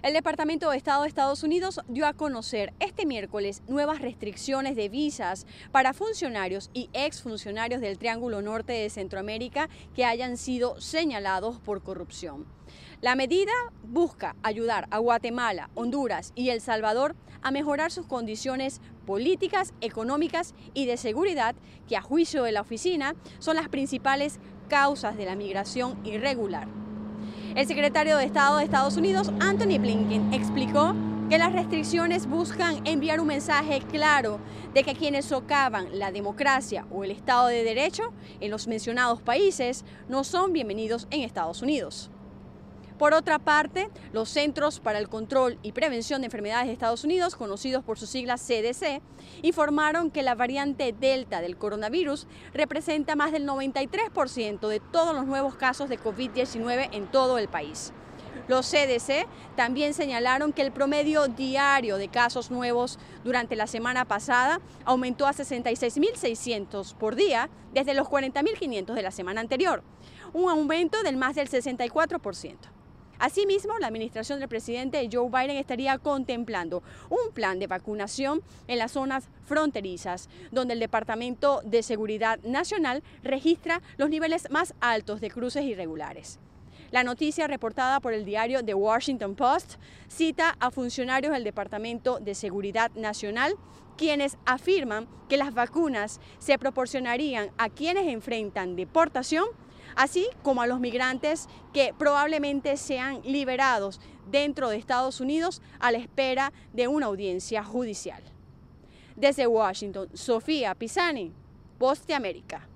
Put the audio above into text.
El Departamento de Estado de Estados Unidos dio a conocer este miércoles nuevas restricciones de visas para funcionarios y exfuncionarios del Triángulo Norte de Centroamérica que hayan sido señalados por corrupción. La medida busca ayudar a Guatemala, Honduras y El Salvador a mejorar sus condiciones políticas, económicas y de seguridad que a juicio de la oficina son las principales causas de la migración irregular. El secretario de Estado de Estados Unidos, Anthony Blinken, explicó que las restricciones buscan enviar un mensaje claro de que quienes socavan la democracia o el Estado de Derecho en los mencionados países no son bienvenidos en Estados Unidos. Por otra parte, los Centros para el Control y Prevención de Enfermedades de Estados Unidos, conocidos por sus siglas CDC, informaron que la variante Delta del coronavirus representa más del 93% de todos los nuevos casos de COVID-19 en todo el país. Los CDC también señalaron que el promedio diario de casos nuevos durante la semana pasada aumentó a 66.600 por día desde los 40.500 de la semana anterior, un aumento del más del 64%. Asimismo, la administración del presidente Joe Biden estaría contemplando un plan de vacunación en las zonas fronterizas, donde el Departamento de Seguridad Nacional registra los niveles más altos de cruces irregulares. La noticia reportada por el diario The Washington Post cita a funcionarios del Departamento de Seguridad Nacional quienes afirman que las vacunas se proporcionarían a quienes enfrentan deportación así como a los migrantes que probablemente sean liberados dentro de Estados Unidos a la espera de una audiencia judicial. Desde Washington, Sofía Pisani, Post de América.